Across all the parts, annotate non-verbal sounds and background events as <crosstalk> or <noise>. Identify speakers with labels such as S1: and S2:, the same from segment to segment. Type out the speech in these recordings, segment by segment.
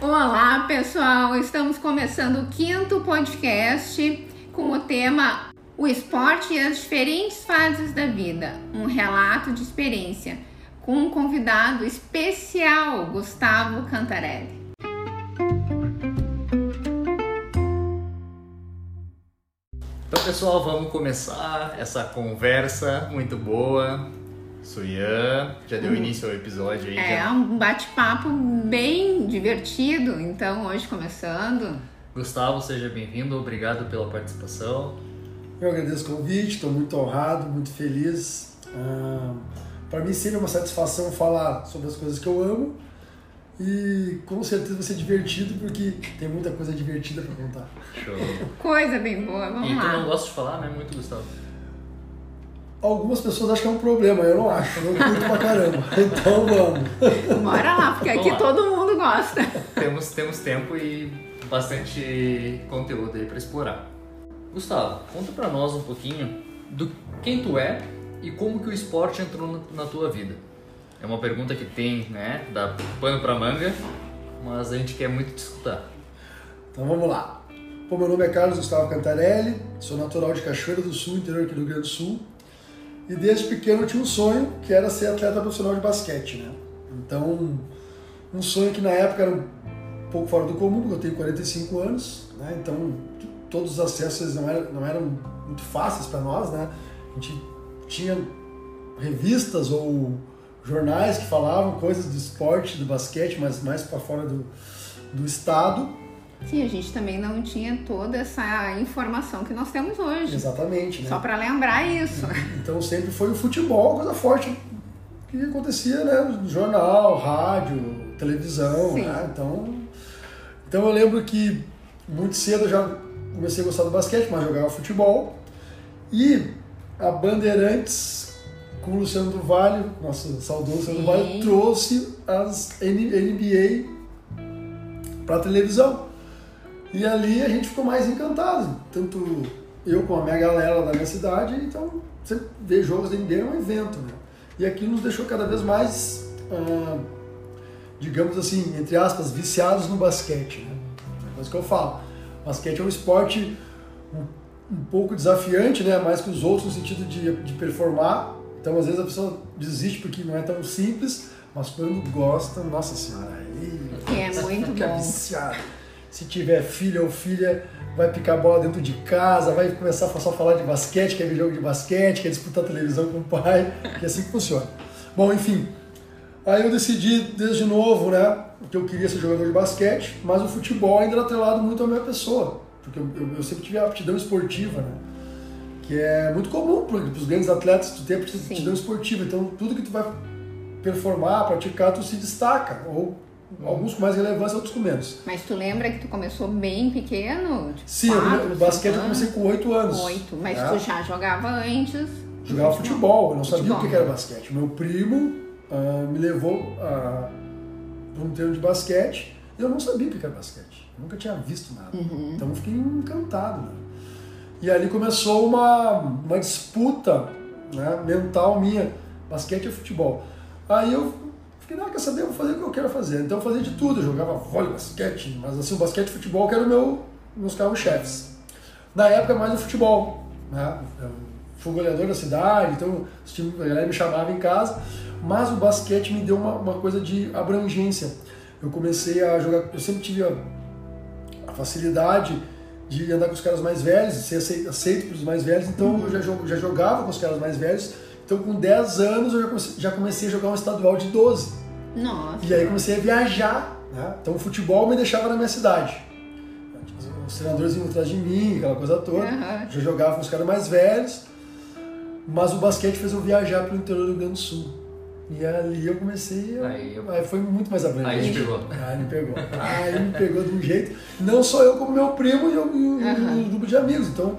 S1: Olá, pessoal! Estamos começando o quinto podcast com o tema O esporte e as diferentes fases da vida um relato de experiência com um convidado especial, Gustavo Cantarelli.
S2: Então, pessoal, vamos começar essa conversa muito boa. Sou Ian, já deu início ao episódio aí.
S1: É
S2: já-
S1: um bate-papo bem divertido, então hoje começando.
S2: Gustavo, seja bem-vindo, obrigado pela participação.
S3: Eu agradeço o convite, estou muito honrado, muito feliz. Para mim sempre é uma satisfação falar sobre as coisas que eu amo e com certeza vai ser divertido porque tem muita coisa divertida para contar.
S2: Show.
S1: Coisa bem boa, vamos
S2: E tu não
S1: lá.
S2: gosta de falar, né? Muito, Gustavo.
S3: Algumas pessoas acham que é um problema, eu não acho, eu curto pra caramba. <laughs> Então vamos.
S1: Bora lá, porque aqui todo mundo gosta.
S2: temos, temos tempo e bastante conteúdo aí pra explorar. Gustavo, conta pra nós um pouquinho do quem tu é e como que o esporte entrou na, na tua vida. É uma pergunta que tem, né? Dá pano pra manga, mas a gente quer muito te escutar.
S3: Então vamos lá. Bom, meu nome é Carlos Gustavo Cantarelli, sou natural de Cachoeira do Sul, interior aqui do Rio Grande do Sul. E desde pequeno eu tinha um sonho que era ser atleta profissional de basquete, né? Então, um sonho que na época era um pouco fora do comum, porque eu tenho 45 anos, né? Então, todos os acessos não eram, não eram muito fáceis para nós, né? A gente tinha revistas ou jornais que falavam coisas do esporte, do basquete, mas mais para fora do, do estado.
S1: Sim, a gente também não tinha toda essa informação que nós temos hoje.
S3: Exatamente, né?
S1: Só para lembrar isso.
S3: Então sempre foi o futebol, coisa forte que acontecia, né? Jornal, rádio, televisão,
S1: Sim.
S3: né? Então, então eu lembro que muito cedo eu já comecei a gostar do basquete, mas jogava futebol. E a Bandeirantes, com o Luciano do Vale, nosso saudoso Luciano do Vale, trouxe as NBA para televisão. E ali a gente ficou mais encantado, tanto eu com a minha galera da minha cidade, então você ver jogos da NBA é um evento, né? E aquilo nos deixou cada vez mais, ah, digamos assim, entre aspas, viciados no basquete, né? É coisa que eu falo. Basquete é um esporte um, um pouco desafiante, né? Mais que os outros no sentido de, de performar. Então, às vezes a pessoa desiste porque não é tão simples, mas quando gosta, nossa senhora, aí
S1: É muito
S3: fica
S1: bom.
S3: viciado. Se tiver filho ou filha, vai picar bola dentro de casa, vai começar a só falar de basquete, quer ver jogo de basquete, quer disputar televisão com o pai, que é assim que funciona. Bom, enfim, aí eu decidi desde novo, né, que eu queria ser jogador de basquete, mas o futebol ainda era atrelado muito à minha pessoa, porque eu, eu- eu sempre tive a aptidão esportiva, né, que é muito comum para os grandes atletas, aptidão
S1: Sim.
S3: aptidão esportiva, então tudo que tu vai performar, praticar, tu se destaca, ou alguns com mais relevância, outros com menos.
S1: Mas tu lembra que tu começou bem pequeno? Tipo,
S3: Sim, eu-
S1: quatro,
S3: no basquete eu comecei com 8 anos.
S1: Oito. Mas
S3: né?
S1: tu já jogava antes?
S3: Jogava futebol, eu não sabia
S1: Futebol.
S3: o que era basquete. Meu primo ah, me levou para um treino de basquete e eu não sabia o que era basquete. Eu nunca tinha visto nada.
S1: Uhum.
S3: Então eu fiquei encantado. Né? E ali começou uma, uma disputa né, mental minha, basquete ou futebol. Aí eu fiquei, não, quer saber, eu vou fazer o que eu quero fazer. Então eu fazia de tudo, eu jogava vôlei, basquete, mas assim, o basquete e futebol que eram meu, meus carros-chefes. Na época mais o futebol, né? Eu fui goleador da cidade, então os times, a galera me chamava em casa, mas o basquete me deu uma, uma coisa de abrangência. Eu comecei a jogar, eu sempre tive a, a facilidade de andar com os caras mais velhos, de ser acei- aceito pelos mais velhos, então eu já, já jogava com os caras mais velhos, então com 10 anos eu já comecei a jogar um estadual de 12.
S1: Nossa.
S3: E aí comecei a viajar, né? Então o futebol me deixava na minha cidade. Os treinadores iam atrás de mim, aquela coisa toda.
S1: Aham.
S3: Já jogava com os caras mais velhos. Mas o basquete fez eu viajar pelo interior do Rio Grande do Sul. E ali eu comecei. a-
S2: Aí eu-
S3: aí foi muito mais abrangente.
S2: Aí te pegou.
S3: Aí me pegou. Aí me pegou de um jeito. Não só eu, como meu primo e o, o- o grupo de amigos. Então,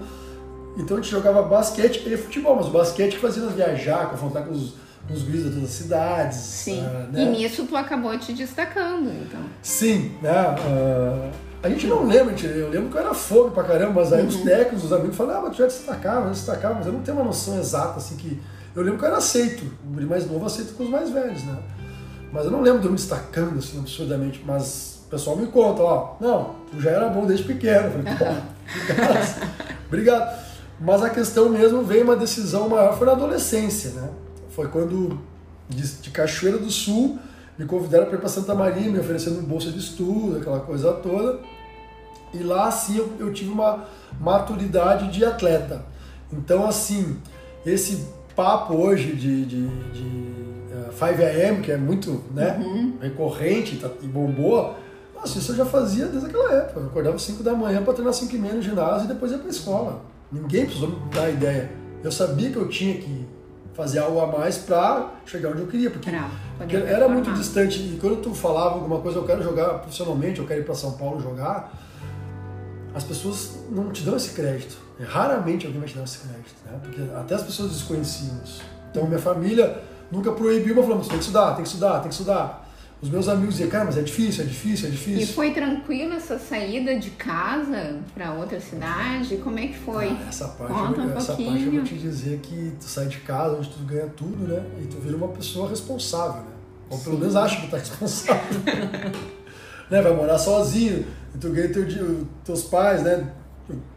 S3: então a gente jogava basquete e futebol, mas o basquete que fazia nós viajar, confrontar com os, com os guris de todas as cidades.
S1: Sim.
S3: ah, né?
S1: E nisso tu acabou te destacando, então.
S3: Sim, né? ah, a gente não lembra, gente, eu lembro que eu era fogo pra caramba, mas aí os técnicos, os amigos falavam, ah, mas tu já destacava, já destacava, mas eu não tenho uma noção exata, assim, que. Eu lembro que eu era aceito, o guri mais novo aceito com os mais velhos, né? Mas eu não lembro de eu me destacando assim absurdamente, mas o pessoal me conta, ó, não, tu já era bom desde pequeno. Eu falei, pô, obrigado. obrigado. Mas a questão mesmo veio uma decisão maior, foi na adolescência, né? Foi quando, de, de Cachoeira do Sul, me convidaram para ir para Santa Maria, me oferecendo bolsa de estudo, aquela coisa toda. E lá, assim, eu, eu tive uma maturidade de atleta. Então, assim, esse papo hoje de, de, de uh, 5am, que é muito né,
S1: Uhum.
S3: recorrente tá, e bombou, nossa, isso eu já fazia desde aquela época. Eu acordava às 5 da manhã para treinar 5 e meia no ginásio e depois ia para a escola. Ninguém precisou me dar ideia. Eu sabia que eu tinha que fazer algo a mais para chegar onde eu queria, porque,
S1: Pra
S3: era muito distante. E quando tu falava alguma coisa, eu quero jogar profissionalmente, eu quero ir para São Paulo jogar, as pessoas não te dão esse crédito. É, Raramente alguém vai te dar esse crédito, né? Porque até as pessoas desconheciam isso. Então minha família nunca proibiu, mas falou, "Mas tem que estudar, tem que estudar, tem que estudar. Os meus amigos diziam, cara, mas é difícil, é difícil, é
S1: E
S3: difícil.
S1: foi tranquila essa saída de casa para outra cidade? Como é que foi?
S3: Ah, essa parte,
S1: Conta um
S3: essa parte eu
S1: pouquinho.
S3: vou te dizer que tu sai de casa, onde tu ganha tudo, né? E tu vira uma pessoa responsável, né? Ou pelo
S1: Sim.
S3: menos acha que tá responsável. <laughs> né? Vai morar sozinho, e tu ganha teu, teus pais, né?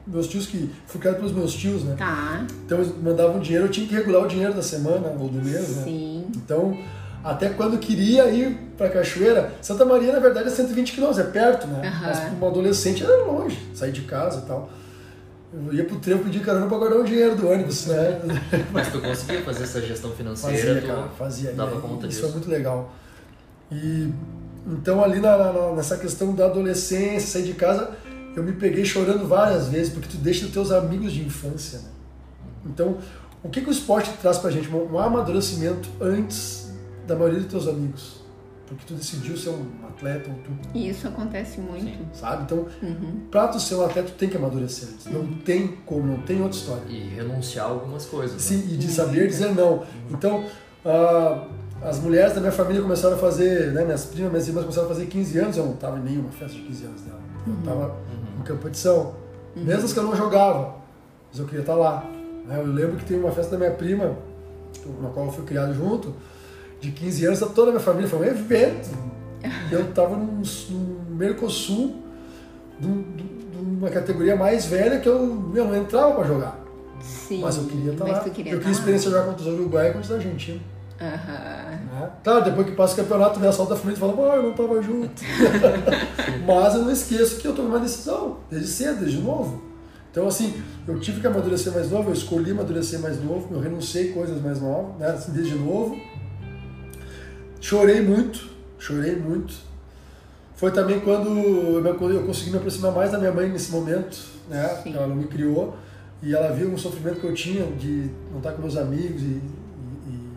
S3: Meus tios que. Fui criado pelos meus tios, né?
S1: Tá,
S3: Então eles mandavam dinheiro, eu tinha que regular o dinheiro da semana ou do mês, né?
S1: sim.
S3: Então, até quando queria ir pra Cachoeira, Santa Maria, na verdade, é 120 quilômetros, é perto, né?
S1: Aham.
S3: Mas para uma adolescente era longe, sair de casa e tal. Eu ia pro trevo pedir carona pra guardar o dinheiro do ônibus, né? <laughs>
S2: Mas tu conseguia fazer essa gestão financeira,
S3: Fazia,
S2: tu
S3: cara, fazia.
S2: dava
S3: E
S2: conta
S3: Isso
S2: disso.
S3: foi muito legal. E então ali na, na- nessa questão da adolescência, sair de casa, eu me peguei chorando várias vezes, porque tu deixa os teus amigos de infância, né? Então, o que, que o esporte traz pra gente? Um, um amadurecimento antes da maioria dos teus amigos. Porque tu decidiu ser um atleta, ou tu,
S1: E isso acontece muito.
S2: Sim.
S3: sabe? Então,
S1: Uhum.
S3: pra tu ser um atleta, tu tem que amadurecer. antes. Não tem como, não tem outra história.
S2: E renunciar a algumas coisas. né?
S3: Sim, e de saber dizer não. Então, ah, as mulheres da minha família começaram a fazer, né, minhas primas, minhas irmãs começaram a fazer 15 anos, eu não estava em nenhuma festa de 15 anos dela. Eu estava em competição. Mesmo as que eu não jogava, mas eu queria estar lá. né? Eu lembro que tem uma festa da minha prima, na qual eu fui criado junto, de 15 anos, toda a minha família, foi um evento. E eu estava num, num Mercosul, de um- uma categoria mais velha que eu meu, não entrava para jogar.
S1: Sim.
S3: Mas eu queria estar
S1: Mas
S3: lá.
S1: queria
S3: eu
S1: tá
S3: queria experiência jogar contra os Uruguai e contra os Argentinos.
S1: Aham.
S3: Né? Claro, depois que passa o campeonato, vem a solta da frente e fala, ah, eu não estava junto. <laughs> Mas eu não esqueço que eu tomei uma decisão, desde cedo, desde novo. Então, assim, eu tive que amadurecer mais novo, eu escolhi amadurecer mais novo, eu renunciei coisas mais novas, né, assim, desde novo. Chorei muito, chorei muito. Foi também quando eu eu consegui me aproximar mais da minha mãe nesse momento, né?
S1: Sim.
S3: Ela me criou e ela viu o sofrimento que eu tinha de não estar com meus amigos e, e- e-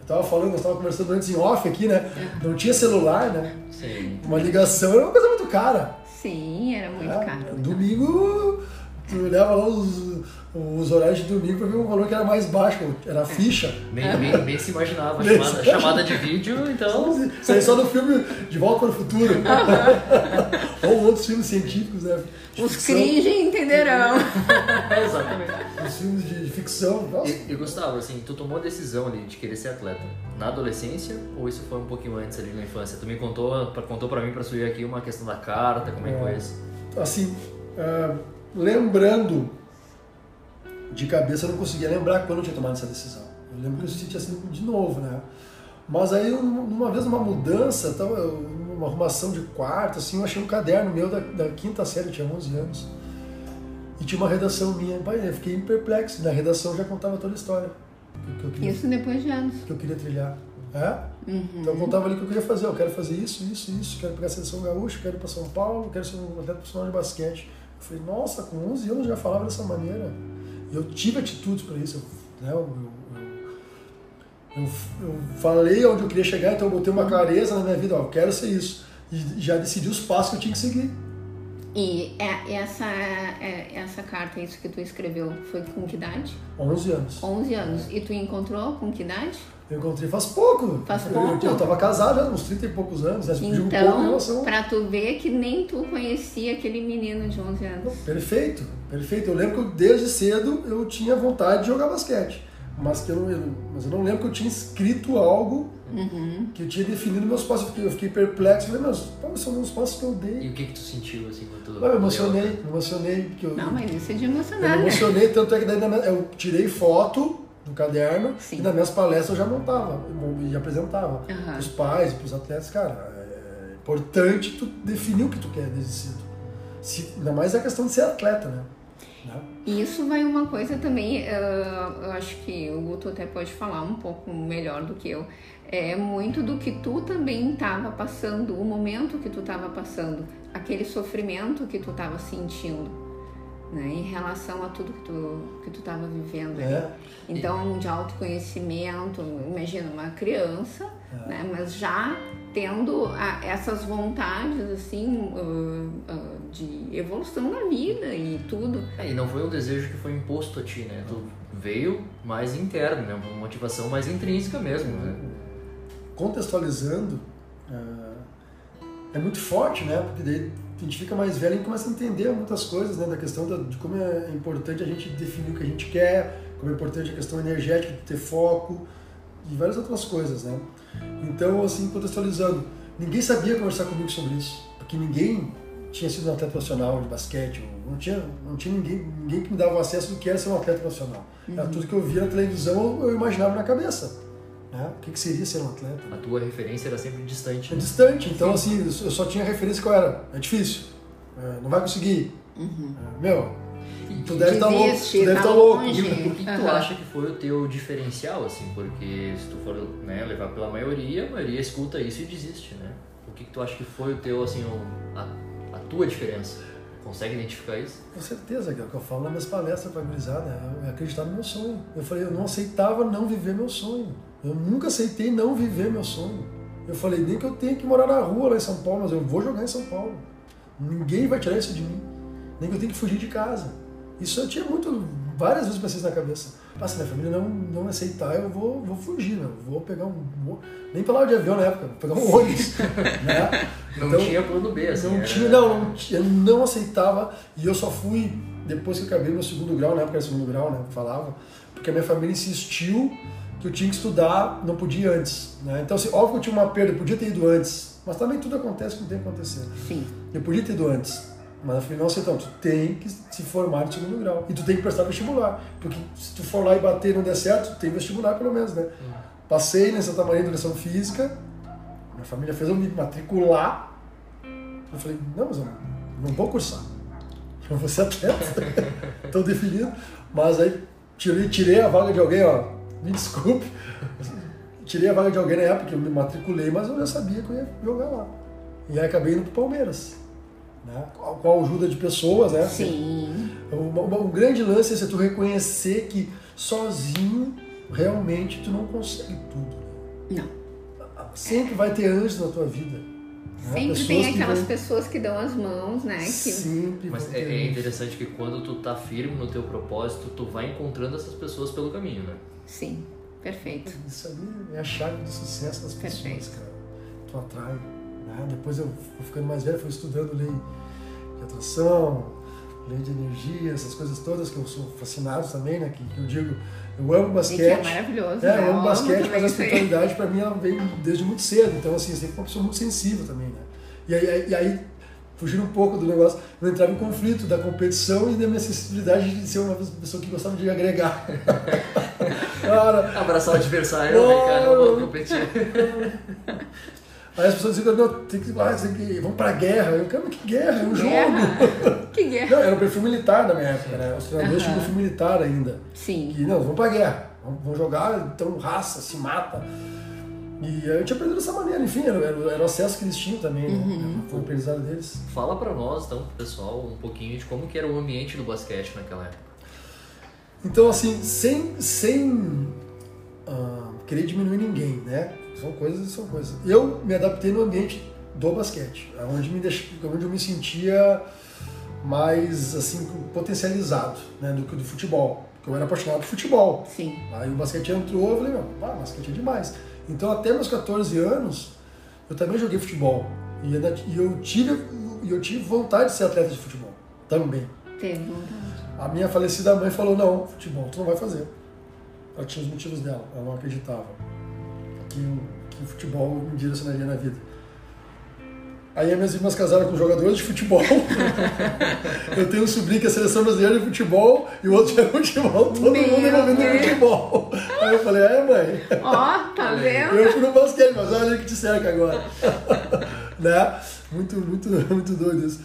S3: eu tava falando, nós tava conversando antes em off aqui, né? Não tinha celular, né?
S2: Sim.
S3: Uma ligação era uma coisa muito cara.
S1: Sim, era muito
S3: né?
S1: caro.
S3: Domingo, tu olhava lá os, os horários de domingo para ver um valor que era mais baixo, era a ficha.
S2: Nem, nem, nem se imaginava.
S3: Nem
S2: Chamada,
S3: se
S2: chamada de vídeo, então.
S3: Isso aí só no filme De Volta para o Futuro. <laughs> Ou outros filmes científicos, né? De
S1: Os
S3: ficção,
S1: cringe entenderão. <laughs>
S2: Exatamente.
S3: Os filmes de, de ficção. Nossa,
S2: E, e Gustavo, assim, tu tomou a decisão ali de querer ser atleta na adolescência ou isso foi um pouquinho antes ali na infância? Tu me contou, pra- contou pra mim pra subir aqui uma questão da carta, como é que foi isso?
S3: assim, ah, lembrando de cabeça, eu não conseguia lembrar quando eu tinha tomado essa decisão. Eu lembro que eu tinha sido de novo, né? Mas aí, um- uma vez, numa mudança, uma arrumação de quarto, assim, eu achei um caderno meu da, da quinta série, eu tinha 11 anos. E tinha uma redação minha. Pai, eu fiquei perplexo. Na redação já contava toda a história que, que eu, queria,
S1: Isso depois de anos.
S3: que eu queria trilhar. É?
S1: Uhum.
S3: Então eu contava ali o que eu queria fazer. Eu quero fazer isso, isso, isso. Quero pegar a seleção gaúcha, quero ir para São Paulo, quero ser um atleta profissional de basquete. Eu falei, nossa, com 11 anos já falava dessa maneira. E eu tive atitudes para isso. Eu, né, eu, eu, eu falei onde eu queria chegar, então eu botei uma clareza na minha vida. Ó, eu quero ser isso. E já decidi os passos que eu tinha que seguir.
S1: E é- essa, é- essa carta, isso que tu escreveu, foi com que idade?
S3: 11 anos.
S1: 11 anos. E tu encontrou com que idade?
S3: Eu encontrei faz pouco.
S1: Faz
S3: Eu-
S1: pouco?
S3: Eu, estava casado já, uns 30 e poucos anos. Né? Digo pouco
S1: Então,
S3: relação...
S1: pra tu ver que nem tu conhecia aquele menino de 11 anos.
S3: Perfeito, perfeito. Eu lembro que eu, desde cedo eu tinha vontade de jogar basquete. mas que eu não, eu- mas eu não lembro que eu tinha escrito algo
S1: Uhum.
S3: que eu tinha definido meus passos. Eu fiquei, eu fiquei perplexo, falei, mas são meus passos que eu dei.
S2: E o que que tu sentiu assim quando tu
S3: Ah, eu emocionei, me emocionei, porque eu,
S1: Não, mas isso é de
S3: eu
S1: emocionar,
S3: me
S1: né?
S3: emocionei, tanto é que daí minha- eu tirei foto do caderno
S1: Sim.
S3: e nas minhas palestras eu já montava e apresentava.
S1: Aham.
S3: Os pais, para os atletas, cara, é importante tu definir o que tu quer desde cedo. Se, ainda mais a questão de ser atleta, né? Né?
S1: Isso vai uma coisa também, ah, eu acho que o Guto até pode falar um pouco melhor do que eu. É muito do que tu também estava passando, o momento que tu estava passando, aquele sofrimento que tu estava sentindo, né, em relação a tudo que tu que tu estava vivendo.
S3: É.
S1: Então, de autoconhecimento, imagina uma criança,
S3: É.
S1: né, mas já tendo a- essas vontades assim ah, ah, de evolução na vida e tudo.
S2: É, e não foi um desejo que foi imposto a ti, né? Tu veio mais interno, né? Uma motivação mais intrínseca mesmo, né?
S3: Contextualizando, ah, é muito forte, né? Porque daí a gente fica mais velho e começa a entender muitas coisas, né? Da questão da- de como é importante a gente definir o que a gente quer, como é importante a questão energética, de ter foco e várias outras coisas, né? Então, assim, contextualizando, ninguém sabia conversar comigo sobre isso, porque ninguém tinha sido um atleta profissional de basquete, não tinha, não tinha ninguém, ninguém que me dava acesso do que era ser um atleta profissional. Era tudo que eu via na televisão, eu imaginava na cabeça. Né? O que, que seria ser um atleta?
S2: A tua referência era sempre distante.
S3: É
S2: né?
S3: distante, então assim, eu só tinha referência que eu era. É difícil, é, não vai conseguir. É, meu, tu deve estar louco, tu deve
S1: tá
S3: estar louco.
S1: longe.
S2: E por que, que tu acha que foi o teu diferencial, assim? Porque se tu for né, levar pela maioria, a maioria escuta isso e desiste, né? O que, que tu acha que foi o teu, assim, o- a, a tua diferença? Consegue identificar isso?
S3: Com certeza, que é o que eu falo nas minhas palestras pra gurizada, é acreditar no meu sonho. Eu falei, eu não aceitava não viver meu sonho. Eu nunca aceitei não viver meu sonho. Eu falei, nem que eu tenha que morar na rua lá em São Paulo, mas eu vou jogar em São Paulo. Ninguém vai tirar isso de mim. Nem que eu tenha que fugir de casa. Isso eu tinha muito, várias vezes pensei isso na cabeça. Ah, se minha família não, não aceitar, eu vou, vou fugir, né? Vou pegar um. Vou, nem hora de avião na época, vou pegar um ônibus. <laughs> né?
S2: Não
S3: Então,
S2: tinha plano B, assim.
S3: não
S2: era-
S3: tinha, não, não tinha, eu não aceitava e eu só fui depois que eu acabei meu segundo grau, na época era segundo grau, né, falava, porque a minha família insistiu que eu tinha que estudar, não podia ir antes, né? Então, assim, óbvio que eu tinha uma perda, eu podia ter ido antes, mas também tudo acontece como tem que acontecer.
S1: Sim.
S3: Eu podia ter ido antes, mas eu falei, não aceitão, tu tem que se formar no segundo grau e tu tem que prestar vestibular, porque se tu for lá e bater e não der certo, tu tem vestibular pelo menos, né? Passei na Santa Maria de Educação Física, minha família fez eu me matricular. Eu falei, não, mas eu não vou cursar. <laughs> Eu vou ser atleta. <laughs> Estou definido. Mas aí tirei, tirei a vaga de alguém, ó. Me desculpe. Tirei a vaga de alguém na época eu me matriculei, mas eu já sabia que eu ia jogar lá. E aí acabei indo pro Palmeiras. Né? Com a ajuda de pessoas, né?
S1: Sim.
S3: Um grande lance é você tu reconhecer que sozinho realmente tu não consegue tudo.
S1: Não.
S3: Sempre vai ter anjos na tua vida. né?
S1: Sempre
S3: Pessoas
S1: tem
S3: que
S1: aquelas
S3: vão-
S1: pessoas que dão as mãos, né? Que...
S3: Sempre
S2: Mas é, é interessante que quando tu tá firme no teu propósito, tu vai encontrando essas pessoas pelo caminho, né?
S1: Sim, perfeito.
S3: Isso ali é a chave do sucesso das pessoas,
S1: Perfeito.
S3: cara. Tu atrai. Né? Depois eu fui ficando mais velho, fui estudando lei de atração, lei de energia, essas coisas todas que eu sou fascinado também, né? Que, que eu digo, eu amo
S1: E
S3: basquete.
S1: que é maravilhoso.
S3: É,
S1: né?
S3: eu amo basquete,
S1: também
S3: mas a espiritualidade pra mim ela vem desde muito cedo. Então, assim, eu sempre uma pessoa muito sensível também, né? E aí, e aí fugindo um pouco do negócio, eu entrava em conflito da competição e da minha sensibilidade de ser uma pessoa que gostava de agregar. <laughs> Cara,
S2: Abraçar o adversário,
S3: Não,
S2: né, cara? Não
S3: não.
S2: vou competir. <laughs>
S3: aí as pessoas diziam, não, tem que ir lá, tem que, vamos pra guerra. Eu, cara, mas que guerra? É um jogo. <laughs>
S1: Que guerra.
S3: Não, era o perfil militar na minha época, né? Os treinadores tinham perfil militar ainda.
S1: Sim.
S3: E não, vamos pra guerra, vamos, vamos jogar, então raça, se mata. E eu tinha aprendido dessa maneira, enfim, era, era, era o acesso que eles tinham também, né? Foi o aprendizado deles.
S2: Fala pra nós, então, pro pessoal, um pouquinho de como que era o ambiente do basquete naquela época.
S3: Então, assim, sem, sem ah, querer diminuir ninguém, né? São coisas e são coisas. Eu me adaptei no ambiente do basquete, onde, me deix... onde eu me sentia mais, assim, potencializado, né? Do que do futebol. Porque eu era apaixonado por futebol.
S1: Sim.
S3: Aí o basquete entrou, eu falei, meu, ah, basquete é demais. Então até meus 14 anos, eu também joguei futebol. E eu tive, eu tive vontade de ser atleta de futebol. Também.
S1: Teve vontade.
S3: A minha falecida mãe falou, não, futebol tu não vai fazer. Ela tinha os motivos dela, ela não acreditava que, que o futebol me direcionaria na vida. Aí as minhas irmãs casaram com jogadores de futebol. <laughs> eu tenho um sobrinho que é seleção brasileira de futebol e o outro é futebol, todo
S1: Meu
S3: mundo envolvido
S1: Deus.
S3: futebol. Aí eu falei, é mãe,
S1: Ó, tá vendo?
S3: eu fui no basquete, mas olha que te cerca agora. <laughs> né? Muito, muito, muito doido isso.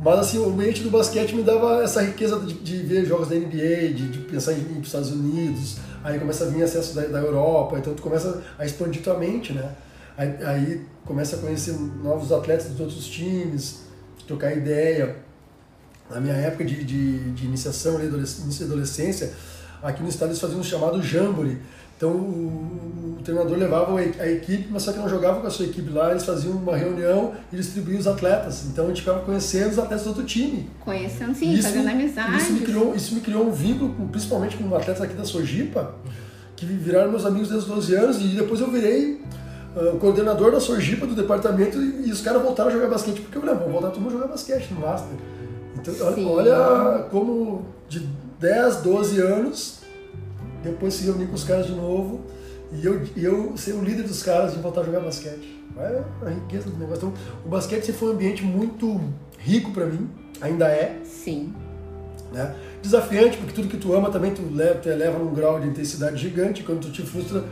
S3: Mas assim, o ambiente do basquete me dava essa riqueza de, de ver jogos da NBA, de, de pensar em ir para os Estados Unidos, aí começa a vir acesso da, da Europa, então tu começa a expandir tua mente, né? Aí, aí começa a conhecer novos atletas dos outros times, trocar ideia. Na minha época de, de, de iniciação, ali, início adolescência, aqui no estado eles faziam um chamado Jamboree. Então o, o treinador levava a equipe, mas só que não jogava com a sua equipe lá, eles faziam uma reunião e distribuíam os atletas. Então a gente ficava conhecendo os atletas do outro time.
S1: Conhecendo sim,
S3: Isso-
S1: fazendo amizade.
S3: Isso me criou, isso me criou um vínculo, com- principalmente com atletas aqui da Sojipa, que viraram meus amigos desde os 12 anos, e depois eu virei ah, coordenador da Sojipa do departamento, e, e os caras voltaram a jogar basquete, porque eu falei, "Ah, vamos voltar todo mundo a jogar basquete no Master. Então, olha- olha como de 10, 12 anos, depois se reunir com os caras de novo, e eu, e eu ser o líder dos caras de voltar a jogar basquete. É a riqueza do negócio. Então, o basquete sempre foi um ambiente muito rico para mim, ainda é,
S1: Sim.
S3: né? Desafiante, porque tudo que tu ama também tu leva, tu eleva num grau de intensidade gigante, quando tu te frustra.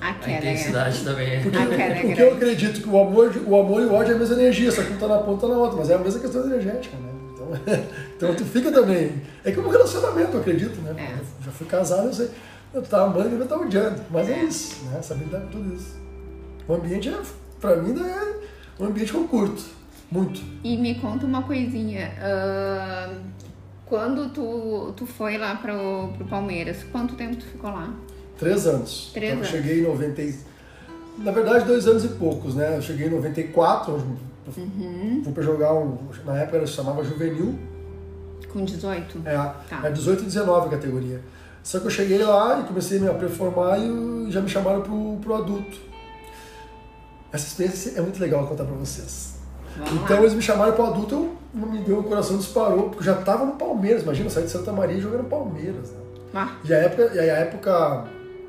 S1: A
S2: A
S1: queda é.
S2: intensidade também.
S3: Porque,
S1: A queda é
S3: porque
S1: grande.
S3: eu acredito que o amor, o amor e o ódio é a mesma energia, só que um tá na ponta tá na outra, mas é a mesma questão energética, né? Então, <laughs> então tu fica também. É como um relacionamento, eu acredito, né?
S1: É.
S3: Já fui casado, eu sei. Eu tá amando e eu tá odiando. Mas é isso, né? Saber lidar com tudo isso. O ambiente, é, pra mim, é um ambiente que eu curto. Muito.
S1: E me conta uma coisinha. ah, quando tu, tu foi lá pro, pro Palmeiras, quanto tempo tu ficou lá?
S3: Três anos.
S1: Três
S3: então,
S1: anos.
S3: eu cheguei em 90. e- Na verdade, dois anos e poucos, né? Eu cheguei em 94,
S1: Uhum.
S3: fui pra jogar um. Na época era chamava Juvenil,
S1: Com 18?
S3: é,
S1: Tá.
S3: é 18 e 19 a categoria. Só que eu cheguei lá e comecei a performar e já me chamaram pro, pro adulto. Essa experiência é muito legal contar pra vocês.
S1: Vamos
S3: Então
S1: lá.
S3: eles me chamaram pro adulto, eu me deu o coração disparou, porque eu já tava no Palmeiras, imagina, eu saí de Santa Maria jogando Palmeiras. Né?
S1: Ah,
S3: E a época, e a época.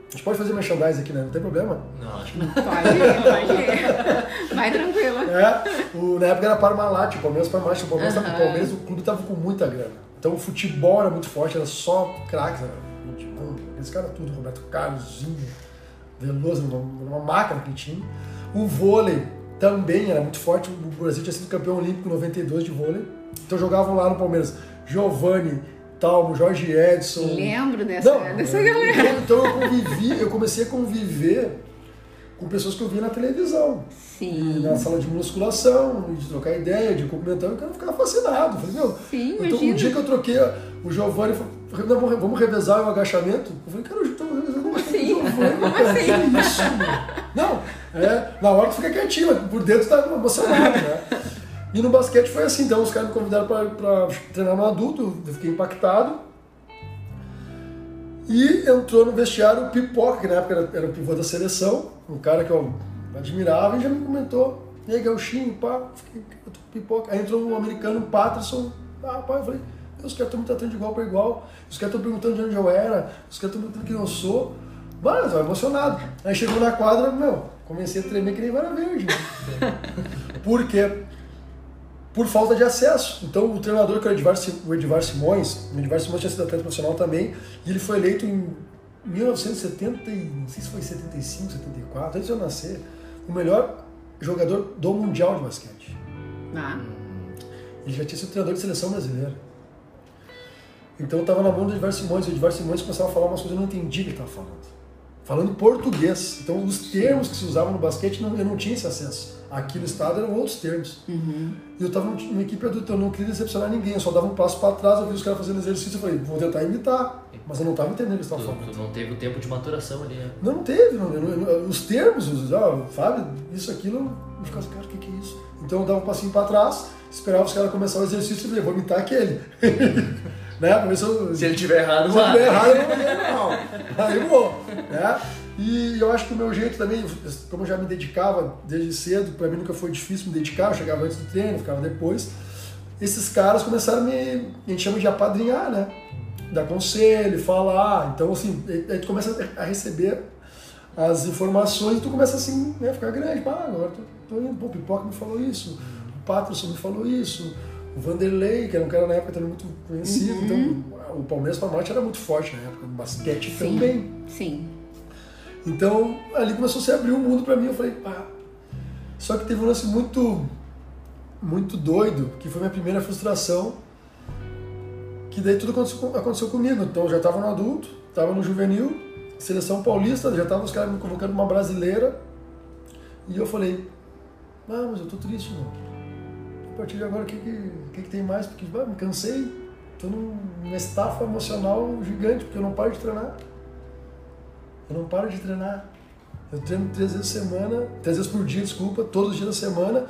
S3: A gente pode fazer merchandising aqui, né? Não tem problema.
S2: Não, acho que não.
S1: pode ir, pode ir. Vai tranquila.
S3: É, o, na época era Parmalat, o Palmeiras Parmalat, o Palmeiras, tava-
S1: Aham.
S3: o Palmeiras, o clube tava com muita grana. Então o futebol era muito forte, era só craques, era 21, esse cara tudo, Roberto Carlos, Zinho, Veloso, uma, uma máquina aquele time. O vôlei também era muito forte, o Brasil tinha sido campeão olímpico em 92 de vôlei. Então jogavam lá no Palmeiras Giovanni, Talmo, Jorge Edson.
S1: Lembro dessa,
S3: Não,
S1: dessa galera.
S3: Então, eu convivi, eu comecei a conviver com pessoas que eu via na televisão.
S1: Sim.
S3: na sala de musculação, de trocar ideia, de cumprimentar, eu ficava fascinado. Falei, meu,
S1: Sim,
S3: então,
S1: imagina.
S3: o dia que eu troquei, o Giovanni falou, vamos- revezar o agachamento. Eu falei, cara, eu tô revezando o agachamento
S1: Sim,
S3: do Giovanni.
S1: como assim?
S3: que isso, meu? Não, é, na hora tu fica quietinho, mas por dentro tá emocionado, né? E no basquete foi assim, então os caras me convidaram para treinar no adulto, eu fiquei impactado. E entrou no vestiário o Pipoca, que na época era, era o pivô da seleção, um cara que eu admirava, e já me comentou, e aí, Gauchinho, pá, fiquei, eu tô com Pipoca. Aí entrou um americano, um Patterson, ah, pá, eu falei, os caras estão me tratando de igual para igual, os caras estão perguntando de onde eu era, os caras estão perguntando quem eu sou. Mano, eu emocionado. Aí chegou na quadra, meu, comecei a tremer que nem vara verde. né? <laughs> Por quê? Por falta de acesso. Então, o treinador, que era o Sim- o Edivar Simões, o Edivar Simões tinha sido atleta profissional também, e ele foi eleito em 1970, e- não sei se foi 75, 74, antes de eu nascer, o melhor jogador do Mundial de Basquete.
S1: Ah,
S3: Ele já tinha sido treinador de seleção brasileira. Então, eu estava na mão do Edivar Simões, e o Edivar Simões começava a falar umas coisas que eu não entendi o que ele estava falando. Falando português. Então, os termos que se usavam no basquete, não- eu não tinha esse acesso. Aqui no estado eram outros termos.
S1: uhum.
S3: E eu tava numa equipe adulta, eu não queria decepcionar ninguém, eu só dava um passo para trás, eu vi os caras fazendo exercício, eu falei, vou tentar imitar. Mas eu não tava entendendo o que
S2: Tu,
S3: falando.
S2: tu não teve o tempo de maturação ali, né?
S3: Não, não teve, não, os termos, os, Fábio, isso, aquilo, eu ficava assim, cara, o que, que é isso? Então eu dava um passinho para trás, esperava os caras começar o exercício e falei, vou imitar aquele. <laughs> né? Pra ver se eu.
S2: Se ele tiver errado,
S3: Se
S2: vá.
S3: tiver errado, eu não vou não. Aí eu vou. Né? E eu acho que o meu jeito também, como eu já me dedicava desde cedo, para mim nunca foi difícil me dedicar, eu chegava antes do treino, ficava depois. Esses caras começaram a me. A gente chama de apadrinhar, né? dar conselho, falar. Então, assim, aí tu começa a receber as informações e tu começa assim, né, ficar grande. Ah, agora tô, tô indo, pô, o Pipoca me falou isso, o Patterson me falou isso, o Vanderlei, que era um cara na época também muito conhecido.
S1: Uhum.
S3: Então, o Palmeiras para norte era muito forte na época, no basquete
S1: Sim.
S3: também.
S1: Sim.
S3: Então, ali começou a se abrir um mundo para mim. Eu falei, pá. Só que teve um lance muito, muito doido, que foi minha primeira frustração. Que daí tudo aconteceu, aconteceu comigo. Então, eu já estava no adulto, estava no juvenil, seleção paulista, já estavam os caras me convocando uma brasileira. E eu falei, ah, mas eu tô triste, não. A partir de agora, o que, que, que, que tem mais? Porque ah, me cansei, num- numa estafa emocional gigante, porque eu não paro de treinar. Eu não paro de treinar. Eu treino três vezes por semana, três vezes por dia, desculpa, todos os dias da semana.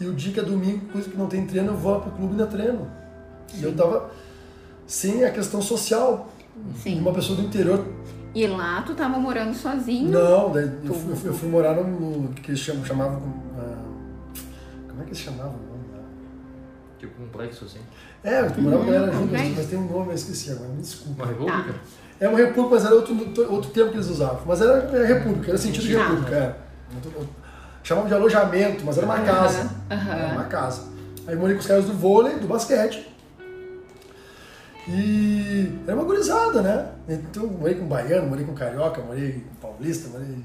S3: E o dia que é domingo, coisa que não tem treino, eu vou lá pro clube e ainda treino. E eu tava sem a questão social.
S1: Sim.
S3: Uma pessoa do interior.
S1: E lá tu tava morando sozinho?
S3: Não, daí eu, fui, eu fui- eu fui morar no, que eles chamavam. ah, como é que eles chamavam?
S2: Tipo complexo, assim.
S3: É, eu morava galera
S1: Uhum,
S3: junto, mas tem um nome, eu esqueci agora, me desculpa.
S2: Uma república?
S3: É uma república, mas era outro, outro termo que eles usavam. Mas era, era república, era sentido de
S1: Tá.
S3: república. É. Chamavam de alojamento, mas era uma casa.
S1: aham.
S3: Era uma casa. Aí morei com os caras do vôlei, do basquete. E era uma gurizada, né? Então morei com baiano, morei com carioca, morei com paulista, morei.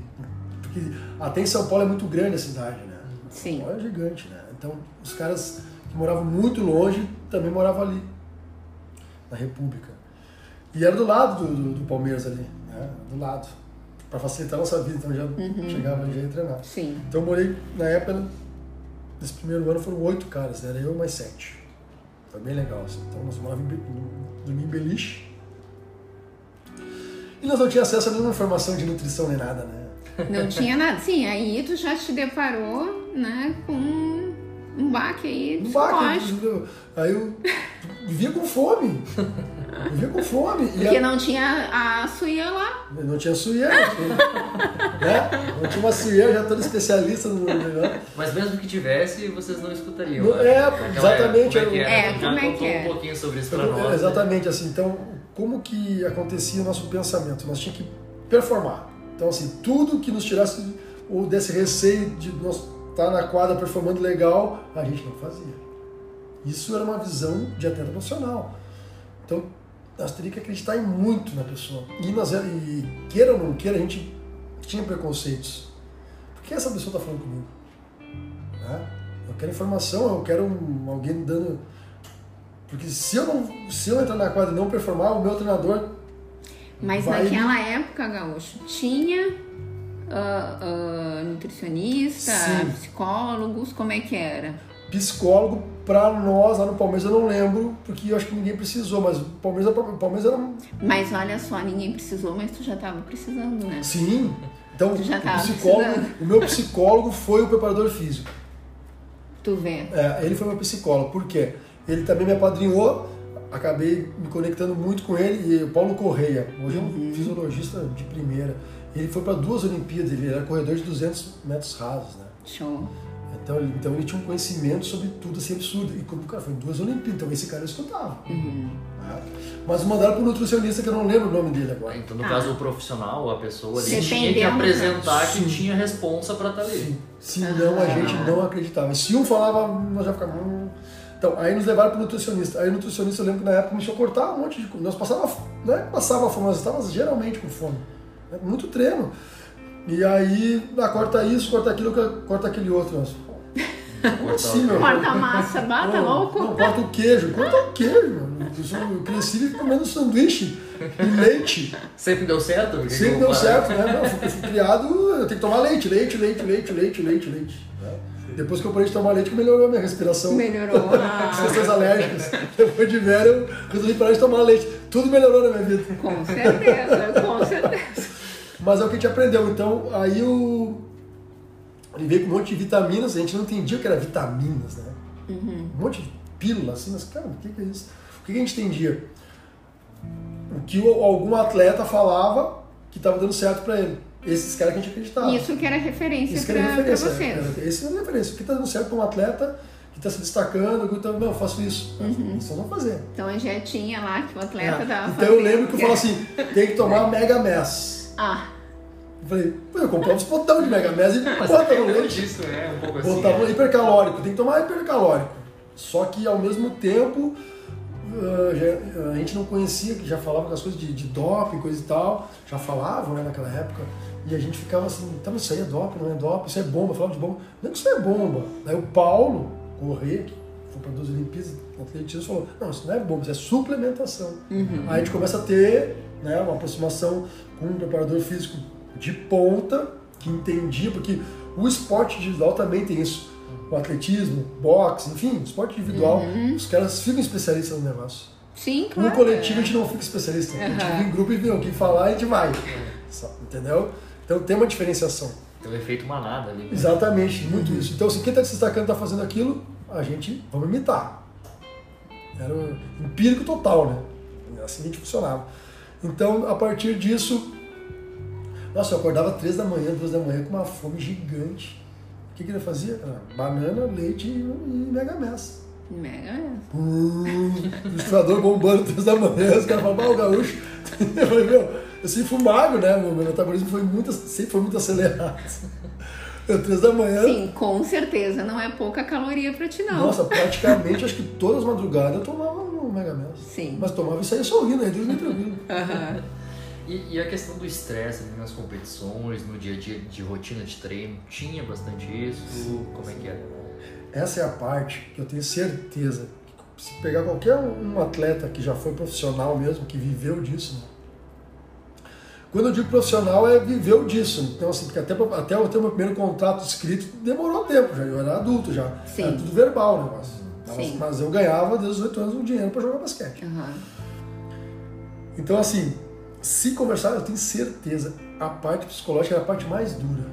S3: Porque até em São Paulo é muito grande a cidade, né?
S1: Sim.
S3: São Paulo é gigante, né? Então os caras que moravam muito longe também moravam ali, na República. E era do lado do, do- do Palmeiras ali, né? Do lado. Pra facilitar a nossa vida, então já chegava e já ia treinar.
S1: Sim.
S3: Então eu morei, na época, nesse primeiro ano foram oito caras, era eu mais sete. Foi bem legal, assim. Então nós morávamos em, em beliche. E nós não tínhamos acesso a nenhuma informação de nutrição nem nada, né?
S1: Não tinha nada. Sim, aí tu já te deparou, né, com um baque aí
S3: No baque? Aí eu vivia com fome. Vivia com fome. E
S1: Porque
S3: a-
S1: não tinha a suia lá.
S3: não tinha suíra, né? Não tinha uma suíra, já toda especialista no negócio.
S2: Mas mesmo que tivesse, vocês não escutariam.
S3: Não,
S2: né?
S3: é, exatamente,
S2: Época, como é que era?
S1: É, como é que
S2: contou
S1: é?
S2: um pouquinho sobre isso pra nós. Né?
S3: exatamente assim. Então, como que acontecia o nosso pensamento? Nós tínhamos que performar. Então, assim, tudo que nos tirasse ou desse receio de nós estar na quadra performando legal, a gente não fazia. Isso era uma visão de atleta profissional. Então, nós teríamos que acreditar em muito na pessoa. E, nós, e queira ou não queira, a gente tinha preconceitos. Por que essa pessoa está falando comigo? Né? Eu quero informação, eu quero um- alguém dando. Porque se eu, não, se eu entrar na quadra e não performar, o meu treinador.
S1: Mas
S3: vai-
S1: naquela época, Gaúcho, tinha ah, nutricionista,
S3: Sim.
S1: psicólogos, como é que era?
S3: Psicólogo, para nós lá no Palmeiras, eu não lembro, porque eu acho que ninguém precisou, mas o Palmeiras, o Palmeiras era. um-
S1: Mas olha só, ninguém precisou, mas tu já estava precisando, né?
S3: Sim. Então,
S1: Tu já
S3: o psicólogo,
S1: precisando.
S3: o meu psicólogo foi o preparador físico.
S1: Tu vê.
S3: É, ele foi meu psicólogo. Por quê? Ele também me apadrinhou, acabei me conectando muito com ele. E o Paulo Correia, hoje é um fisiologista de primeira. Ele foi para duas Olimpíadas, ele era corredor de 200 metros rasos, né?
S1: Show.
S3: Então ele, então ele tinha um conhecimento sobre tudo assim absurdo. E como, cara, foi em duas Olimpíadas, então esse cara eu escutava.
S1: Uhum.
S3: né? Mas mandaram para um nutricionista que eu não lembro o nome dele agora.
S2: Então, no
S1: Ah.
S2: caso, o profissional, a pessoa ali, tinha que apresentar
S3: Sim.
S2: que tinha responsa pra estar ali.
S3: Senão a gente não acreditava. Se um falava, nós já ficávamos. "Hum". Então, aí nos levaram para o nutricionista. Aí o nutricionista, eu lembro que na época começou a cortar um monte de coisa. Nós passava, não é que passava fome, nós estávamos geralmente com fome. Né? Muito treino. E aí, ah, corta isso, corta aquilo, corta aquele outro. Como assim, meu?
S1: Corta a massa, bata
S3: Não,
S1: louco.
S3: Não, corta o queijo. Corta o queijo, mano. Eu cresci comendo sanduíche e leite.
S2: Sempre deu certo? Porque
S3: Sempre
S2: eu-
S3: deu certo, né? Eu fui, fui criado, eu tenho que tomar leite, leite, leite, leite, leite, leite, leite. né? Depois que eu parei de tomar leite, melhorou a minha respiração.
S1: Melhorou. <laughs>
S3: As questões alérgicas. Depois de velho, eu resolvi parar de tomar leite. Tudo melhorou na minha vida.
S1: Com certeza, com certeza.
S3: Mas é o que a gente aprendeu. Então, aí o. Ele veio com um monte de vitaminas, a gente não entendia o que era vitaminas, né? Um monte de pílula, assim, mas, cara, o que é isso? O que a gente entendia? O que algum atleta falava que estava dando certo para ele. Esses caras que a gente acreditava.
S1: Isso que era referência
S3: Isso que era
S1: pra, pra
S3: referência.
S1: vocês.
S3: Era, esse era referência. O que está dando certo para um atleta que está se destacando, que então, não, eu faço isso.
S1: Uhum.
S3: Isso eu não fazer.
S1: Então já tinha lá que o atleta
S3: É. Então eu lembro que eu falo assim, tem que tomar <laughs> Mega Mass.
S1: Ah,
S3: Eu falei, pô, eu comprava uns potão de Mega Mass e
S2: Mas
S3: bota
S2: até
S3: no leite.
S2: isso é um pouco assim.
S3: Botava
S2: é.
S3: hipercalórico, tem que tomar hipercalórico. Só que ao mesmo tempo ah, já- a gente não conhecia, que já falava com as coisas de, de doping, coisa e tal, já falavam né, naquela época, e a gente ficava assim, tá, mas isso aí é doping, não é doping, isso é bomba, falava de bomba. Não é que isso é bomba. Aí o Paulo Corrêa, que foi para duas Olimpíadas, atletismo, falou, não, isso não é bomba, isso é suplementação. Aí a gente começa a ter né, uma aproximação com um preparador físico de ponta, que entendia, porque o esporte individual também tem isso. O atletismo, boxe, enfim, esporte individual, os caras ficam especialistas no negócio.
S1: sim, claro.
S3: No coletivo a gente não fica especialista. A gente fica em grupo e vê o que falar a gente vai. Só, Entendeu? Então tem uma diferenciação.
S2: Tem o efeito manada ali. né?
S3: Exatamente, muito isso. Então, se quem está se destacando está fazendo aquilo, a gente vamos imitar. Era um empírico total, né? Assim a gente funcionava. Então, a partir disso, nossa, eu acordava três da manhã, duas da manhã com uma fome gigante. O que, que ele fazia? Era banana, leite e, e mega messa.
S1: Mega mesmo.
S3: Hum, liquidificador bombando três da manhã, os caras falavam, o gaúcho. <laughs> Eu falei, meu, eu sempre fui magro, né? Meu metabolismo foi muito, sempre foi muito acelerado. <laughs> Eu, três da manhã,
S1: Sim, com certeza não é pouca caloria pra ti, não.
S3: nossa, praticamente, acho que todas as madrugadas eu tomava um Mega Mess.
S1: Sim.
S3: Mas tomava isso aí sorrindo, aí dormia tranquilo.
S1: Aham.
S2: E, e a questão do estresse ali nas competições, no dia a dia de rotina de treino, tinha bastante isso? Como é que era?
S3: Essa é a parte que eu tenho certeza que se pegar qualquer um atleta que já foi profissional mesmo, que viveu disso, né? Quando eu digo profissional, é viveu disso. Então, assim, porque até, até eu ter o meu primeiro contrato escrito, demorou tempo, já eu era adulto já.
S1: Sim.
S3: Era tudo verbal o negócio. Mas,
S1: Sim.
S3: mas eu ganhava desde os 18 anos um dinheiro para jogar basquete.
S1: Aham.
S3: Então, assim, se conversar, eu tenho certeza, a parte psicológica é a parte mais dura.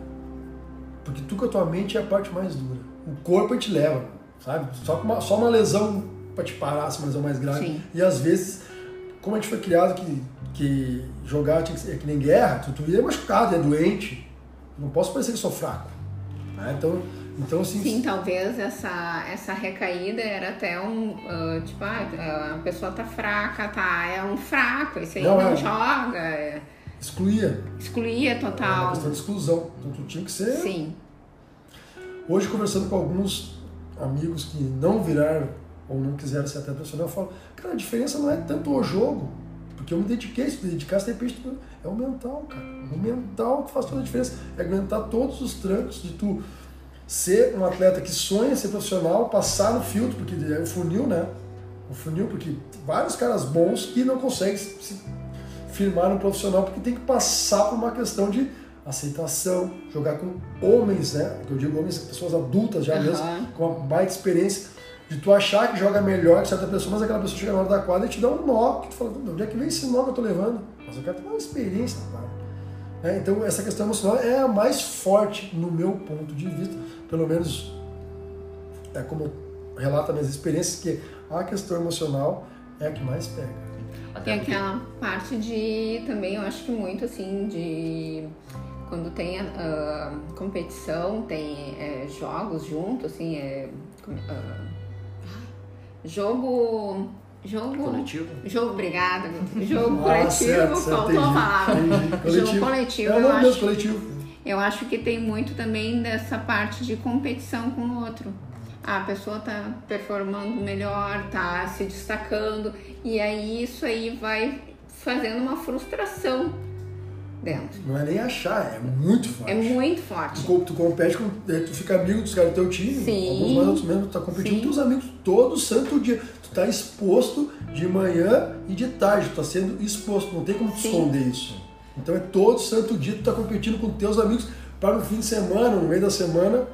S3: Porque tu com a tua mente é a parte mais dura. O corpo te leva, sabe? Só uma, só uma lesão para te parar, se uma lesão mais grave.
S1: Sim.
S3: E às vezes, como a gente foi criado que, que jogar tinha que é que nem guerra, tu, tu ia machucado, é doente. Não posso parecer que sou fraco. né? Então, então assim,
S1: Sim, talvez essa, essa recaída era até um. ah, tipo, ah, a pessoa tá fraca, tá? É um fraco, esse aí
S3: Não,
S1: não,
S3: é.
S1: joga. é,
S3: excluía.
S1: excluía
S3: Era uma
S1: total.
S3: questão de exclusão. Então tu tinha que ser
S1: Sim.
S3: Hoje, conversando com alguns amigos que não viraram ou não quiseram ser atleta profissional, eu falo, cara, a diferença não é tanto o jogo, porque eu me dediquei, se tu dedicasse, de repente, tu- é o mental, cara. O mental que faz toda a diferença. É aguentar todos os trancos de tu ser um atleta que sonha ser profissional, passar no filtro, porque é o funil, né? O funil, porque vários caras bons que não conseguem se firmar no profissional porque tem que passar por uma questão de aceitação, jogar com homens, né? Que eu digo homens, pessoas adultas já
S1: Aham.
S3: mesmo, com uma baita experiência, de tu achar que joga melhor que certa pessoa, mas aquela pessoa chega na hora da quadra e te dá um nó, que tu fala, de onde é que vem esse nó que eu tô levando? Mas eu quero ter uma experiência na né? Então essa questão emocional é a mais forte no meu ponto de vista, pelo menos é como relata minhas experiências, que a questão emocional é a que mais pega.
S1: E
S2: Até porque
S1: aquela parte de também, eu acho que muito assim, de quando tem ah, competição, tem é, jogos junto, assim, é. ah, jogo. Jogo.
S2: coletivo.
S1: Jogo, obrigada. Jogo
S3: Ah,
S1: coletivo,
S3: certo, certo,
S1: faltou
S3: entendi,
S1: a palavra.
S3: entendi.
S1: Jogo coletivo,
S3: É o
S1: eu
S3: nome
S1: acho.
S3: coletivo.
S1: Eu acho que tem muito também dessa parte de competição com o outro. A pessoa tá performando melhor, tá se destacando, e aí isso aí vai fazendo uma frustração dentro.
S3: Não é nem achar, é muito forte.
S1: É muito
S3: Tu,
S1: forte.
S3: co- tu compete com. eh, Tu fica amigo dos caras do teu time.
S1: Sim.
S3: Alguns mais outros menos. Tu tá competindo
S1: Sim.
S3: com teus amigos todo santo dia. Tu tá exposto de manhã e de tarde. Tu tá sendo exposto. Não tem como tu
S1: Sim.
S3: esconder isso. Então é todo santo dia tu tá competindo com teus amigos para no fim de semana, no meio da semana,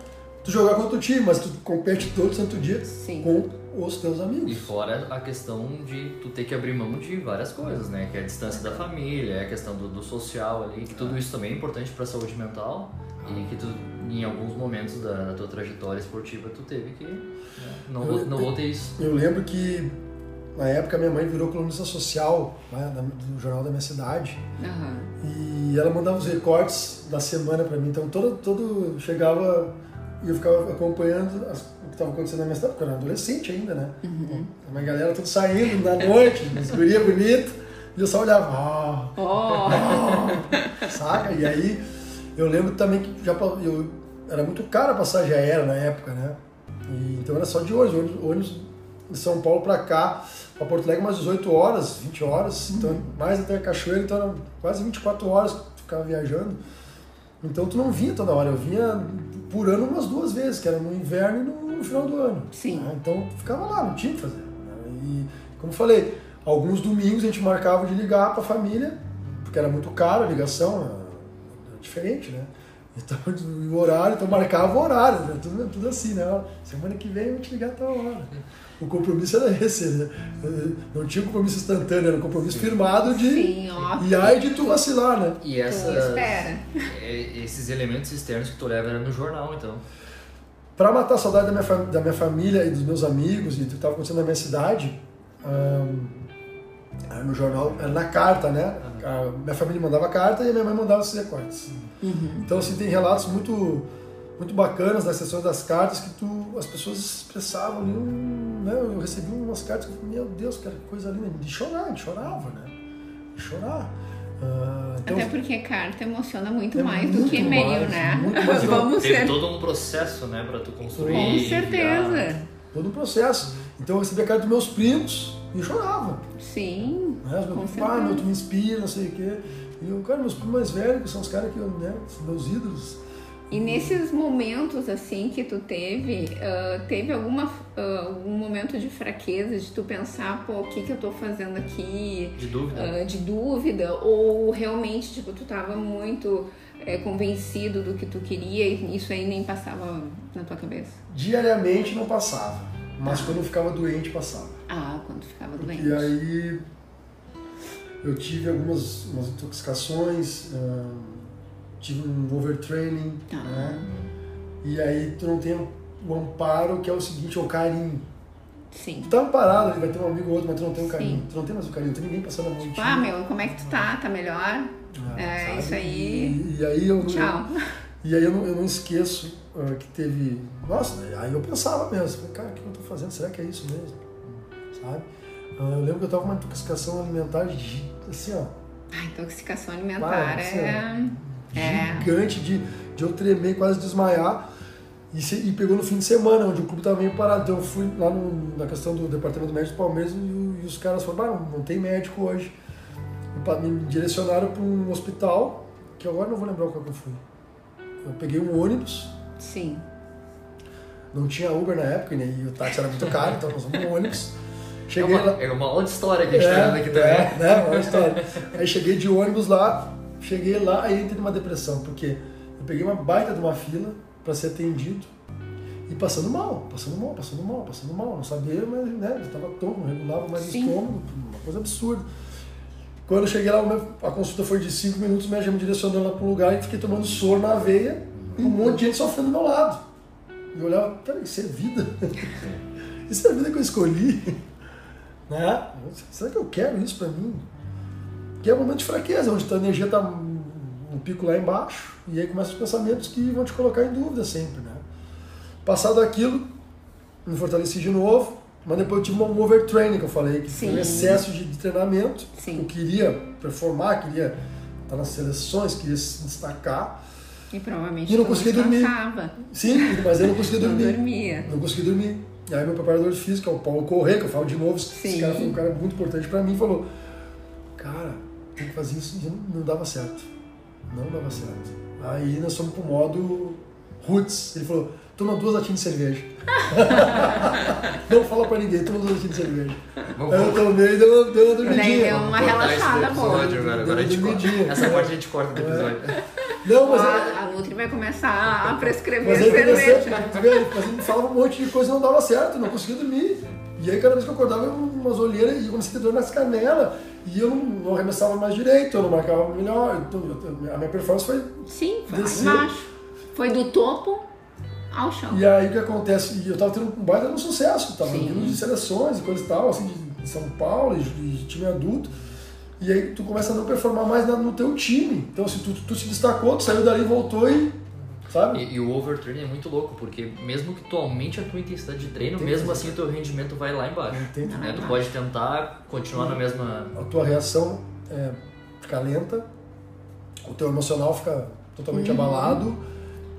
S3: tu jogar contra o time. Mas tu compete todo santo dia
S1: Sim.
S3: com os teus
S2: E
S3: amigos.
S2: fora a questão de tu ter que abrir mão de várias coisas, né? Que é a distância da família, é a questão do, do social ali, que tudo isso também é importante pra saúde mental e que tu, em alguns momentos da, da tua trajetória esportiva, tu teve que. né, Não, vou, não vou ter isso.
S3: Eu lembro que na época minha mãe virou colunista social né, do jornal da minha cidade.
S1: Aham.
S3: E ela mandava os recortes da semana pra mim. Então todo, todo chegava e eu ficava acompanhando as, o que estava acontecendo na minha cidade, porque eu era adolescente ainda, né? Uhum. A minha galera tudo saindo na noite, uns guria bonito, e eu só olhava, oh, oh. saca? E aí eu lembro também que já eu, era muito caro a passagem aérea na época, né? E, então era só de ônibus, ônibus de São Paulo para cá, para Porto Alegre, umas 18 horas, 20 horas, então, mais até a Cachoeira, então era quase 24 horas que tu ficava viajando. Então tu não vinha toda hora, eu vinha por ano umas duas vezes, que era no inverno e no, final do ano.
S1: Sim.
S3: Né? Então ficava lá, não tinha o que fazer. Né? E como eu falei, alguns domingos a gente marcava de ligar para a família, porque era muito caro a ligação, era diferente, né? <laughs> Então, o horário, então marcava o horário, né? tudo, tudo assim, né? Semana que vem eu vou te ligar a tal hora. O compromisso era esse, né? Não tinha um compromisso instantâneo, era um compromisso firmado de.
S1: Sim, óbvio.
S3: E aí de tu vacilar, né?
S2: E essa, espera. É, esses elementos externos que tu leva era no jornal, então.
S3: Para matar a saudade da minha, da minha família e dos meus amigos e do que estava acontecendo na minha cidade, era no jornal, era na carta, né? A minha família mandava carta e a minha mãe mandava os recortes. Uhum. Então, assim, tem relatos muito muito bacanas das sessões das cartas que tu, as pessoas expressavam ali, um, né? Eu recebi umas cartas que eu falei, meu Deus, cara, que coisa linda, de chorar, de chorava, né? De chorar.
S1: Uh, então, Até porque carta emociona muito é mais muito do que e-mail, né? <laughs>
S2: Mais, Vamos Teve ser... todo um processo, né, para tu construir.
S1: Com certeza.
S3: Todo um processo. Então eu recebia a carta dos meus primos e chorava.
S1: Sim.
S3: Né? Meu pai, meu, tu me inspira, não sei o quê. E eu, cara, meus primos mais velhos, que são os caras que eu, né, meus ídolos
S1: e nesses momentos assim que tu teve, uh, teve alguma, uh, algum momento de fraqueza, de tu pensar, pô, o que que eu tô fazendo aqui?
S2: De dúvida.
S1: Uh, de dúvida, ou realmente, tipo, tu tava muito é, convencido do que tu queria e isso aí nem passava na tua cabeça?
S3: Diariamente não passava, mas ah. quando eu ficava doente passava.
S1: Ah, quando ficava doente.
S3: E aí eu tive algumas intoxicações tive um overtraining, tá. né? E aí tu não tem o amparo, que é o seguinte, é o carinho.
S1: Sim.
S3: Tu tá amparado, ele vai ter um amigo ou outro, mas tu não tem o um carinho. Tu não tem mais o carinho, não tem ninguém passando a mão
S1: tipo, Ah, meu, como é que tu tá? Tá melhor? Ah, é, sabe? isso aí.
S3: E, e, aí eu.
S1: Tchau. <laughs>
S3: E aí eu não, eu não esqueço uh, que teve. Nossa, aí eu pensava mesmo, cara, o que eu tô fazendo? Será que é isso mesmo? Sabe? Uh, eu lembro que eu tava com uma intoxicação alimentar assim, ó.
S1: Ah, intoxicação alimentar assim, é.
S3: É. gigante de, de eu tremer, quase desmaiar. E, se, e, pegou no fim de semana, onde o clube estava meio parado. Então eu fui lá no, na questão do departamento médico do Palmeiras e, e os caras falaram: ah, não tem médico hoje. E, me direcionaram para um hospital, que agora não vou lembrar qual que eu fui. Eu peguei um ônibus.
S1: Sim.
S3: Não tinha Uber na época, né? E o táxi era muito caro, então nós vamos no ônibus.
S2: Cheguei é uma, lá. É uma outra história que a gente é, tá aqui também. É,
S3: né? Uma outra história. Aí cheguei de ônibus lá, Cheguei lá e entrei numa depressão, porque eu peguei uma baita de uma fila para ser atendido e passando mal, passando mal, passando mal, passando mal. Não sabia, mas né, eu estava todo, não regulava mais o estômago, uma coisa absurda. Quando eu cheguei lá, a consulta foi de 5 minutos, minha já me direcionou lá para um lugar e fiquei tomando soro na veia e um monte de gente sofrendo do meu lado. E eu olhava, peraí, isso é vida? <laughs> isso é a vida que eu escolhi? <laughs> Né? Será que eu quero isso para mim? Que é um momento de fraqueza, onde a tua energia está um pico lá embaixo, e aí começam os pensamentos que vão te colocar em dúvida sempre, né? Passado aquilo, me fortaleci de novo, mas depois eu tive um overtraining que eu falei, que foi um excesso de, de treinamento. Sim. Eu queria performar, queria estar nas seleções, queria se destacar.
S1: E provavelmente
S3: e não conseguia dormir. Sim, mas eu não conseguia dormir.
S1: Não dormia.
S3: Não conseguia dormir. E aí meu preparador de física, o Paulo Corrêa, que eu falo de novo, Sim. esse cara foi um cara muito importante para mim, falou, cara, tem que fazer isso e não, dava certo. Não dava certo. Aí nós fomos pro modo roots. Ele falou, toma duas latinhas de cerveja. <laughs> não fala pra ninguém, toma duas latinhas de cerveja. Vamos, Aí eu tomei e deu uma, deu uma dormidinha.
S1: Deu uma relaxada boa.
S2: Agora, agora a gente corta. Essa parte a gente corta do episódio. É.
S3: Não, mas
S1: a, é- a Nutri vai começar a prescrever mas cerveja.
S3: Mas ele falava um monte de coisa e não dava certo, não conseguia dormir. E aí cada vez que eu acordava, eu umas olheiras e comecei a ter dor nas canelas. E eu não, não arremessava mais direito, eu não marcava melhor. Então, a minha performance foi.
S1: Sim, foi baixo. Foi do topo ao chão.
S3: E aí o que acontece? E eu tava tendo um baita no sucesso, tava vindo de seleções e coisa e tal, assim, de São Paulo, de, de time adulto. E aí tu começa a não performar mais no teu time. Então, assim, tu, tu se destacou, tu saiu dali, voltou e sabe?
S2: E, e o overtraining é muito louco, porque mesmo que tu aumente a tua intensidade de treino,
S3: Tem
S2: mesmo assim o teu rendimento vai lá embaixo.
S3: Tem-
S2: Né? Tu pode tentar continuar na mesma.
S3: A tua reação é, fica lenta, o teu emocional fica totalmente
S1: Uhum.
S3: abalado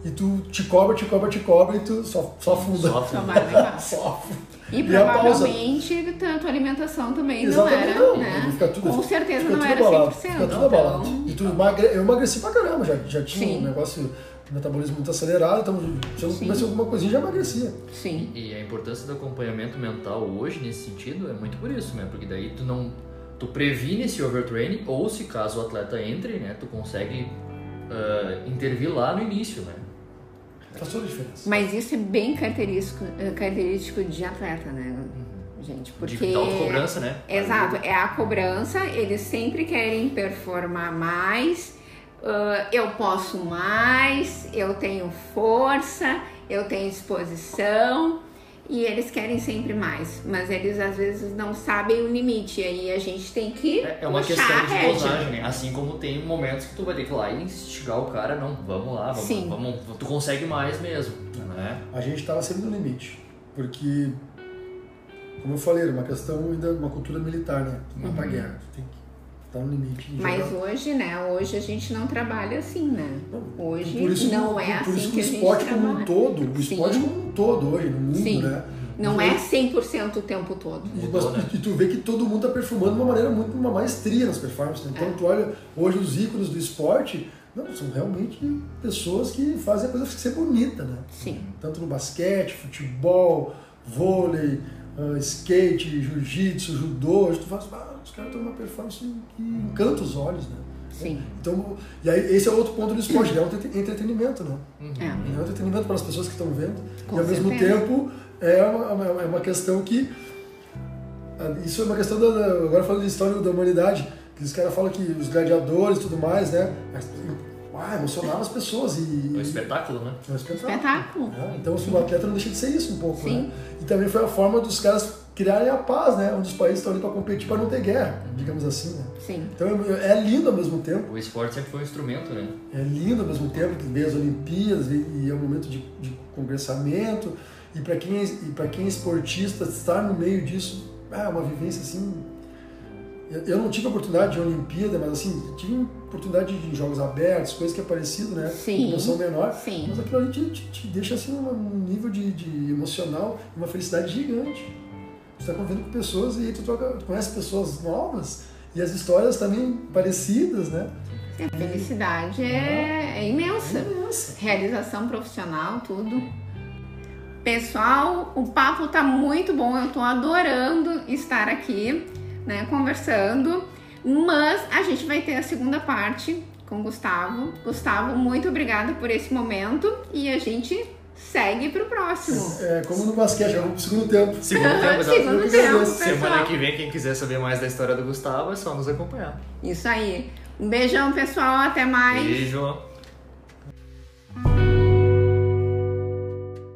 S3: e tu te cobra, te cobra, te cobra e tu só, só afunda.
S1: Só embaixo. <laughs>
S3: Só afunda.
S1: E
S3: E a pausa?
S1: provavelmente a tua alimentação também
S3: Exatamente,
S1: não era,
S3: não.
S1: né?
S3: Fica tudo,
S1: Com certeza
S3: fica
S1: não
S3: tudo
S1: era
S3: abalado,
S1: 100%.
S3: Fica tudo
S1: então,
S3: abalado. E tu emagre... Eu emagreci pra caramba, já, já tinha
S1: Sim.
S3: um negócio, metabolismo muito acelerado, então se eu
S1: Sim.
S3: comecei alguma coisinha já emagrecia.
S1: Sim.
S2: E a importância do acompanhamento mental hoje, nesse sentido, é muito por isso, né? Porque daí tu não. Tu previne esse overtraining, ou se caso o atleta entre, né? Tu consegue ah, intervir lá no início, né?
S3: Faz toda a diferença.
S1: Mas isso é bem característico, eh, característico de atleta, né, gente? Porque.
S2: De autocobrança, né?
S1: Exato, é a cobrança, eles sempre querem performar mais, ah, eu posso mais, eu tenho força, eu tenho disposição e eles querem sempre mais, mas eles às vezes não sabem o limite, e aí a gente tem que
S2: É é uma
S1: puxar
S2: questão de dosagem, né? Assim como tem momentos que tu vai ter que ir lá e instigar o cara, não, vamos lá, vamos,
S1: Sim.
S2: vamos tu consegue mais mesmo, né?
S3: A gente estava sempre no limite, porque, como eu falei, era uma questão ainda, uma cultura militar, né? Uma pra guerra, tu tem que no limite. e.
S1: Mas
S3: jogar.
S1: hoje, né? Hoje a gente não trabalha assim, né?
S3: Não,
S1: Hoje
S3: por isso,
S1: não
S3: por,
S1: é
S3: por
S1: assim
S3: isso
S1: que a
S3: o
S1: gente
S3: esporte como um
S1: trabalha.
S3: todo, o
S1: Sim.
S3: esporte como um todo hoje, no mundo,
S1: Sim.
S3: né?
S1: Não é
S3: vê-
S1: 100% o tempo todo.
S3: E,
S2: Mudou,
S3: mas-
S2: né?
S3: e tu vê que todo mundo está performando de uma maneira muito uma maestria nas performances. né? Então
S1: É.
S3: tu olha hoje os ícones do esporte, não, são realmente pessoas que fazem a coisa ser bonita, né?
S1: Sim.
S3: Tanto no basquete, futebol, vôlei, ah, skate, jiu-jitsu, judô, hoje tu faz, ah, os caras têm uma performance que encanta os olhos, né?
S1: Sim.
S3: Então, e aí esse é outro ponto do esporte, é um entrete- entretenimento, né?
S1: É.
S3: É um entretenimento para as pessoas que estão vendo.
S1: Com
S3: e ao mesmo tempo é uma, uma- é uma questão que. ah, Isso é uma questão da. da- Agora falando de história da humanidade, que os caras falam que os gladiadores e tudo mais, né? Ah, emocionava as pessoas e.
S2: É um espetáculo, né?
S3: É um espetáculo.
S1: Espetáculo.
S3: né? Então o atleta não deixa de ser isso um pouco,
S1: Sim.
S3: né? E também foi a forma dos caras criarem a paz, né? Onde os países estão ali para competir para não ter guerra, digamos assim, né?
S1: Sim.
S3: Então é é lindo ao mesmo tempo.
S2: O esporte sempre foi um instrumento, né?
S3: É lindo ao mesmo tempo que vê as Olimpíadas e, e é um momento de, de congressamento. E para quem, é- e quem é esportista, estar no meio disso é uma vivência assim. Eu, eu não tive a oportunidade de Olimpíada, mas assim, tive oportunidade de jogos abertos, coisas que é parecido, né?
S1: Sim.
S3: Emoção menor.
S1: Sim.
S3: Mas aquilo ali te, te- te deixa assim num nível de, de emocional e uma felicidade gigante. Você está convivendo com pessoas e aí tu, troca, tu conhece pessoas novas e as histórias também parecidas, né?
S1: A felicidade é, é imensa.
S3: Nossa.
S1: Realização profissional, tudo. Pessoal, o papo tá muito bom. Eu tô adorando estar aqui, né, conversando. Mas a gente vai ter a segunda parte com o Gustavo. Gustavo, muito obrigada por esse momento e a gente segue pro próximo.
S3: É, é como no basquete, é vamos <laughs> o segundo tempo.
S2: Segundo tempo,
S1: segundo tempo
S2: Semana que vem, quem quiser saber mais da história do Gustavo, é só nos acompanhar.
S1: Isso aí. Um beijão, pessoal. Até mais.
S2: Beijo.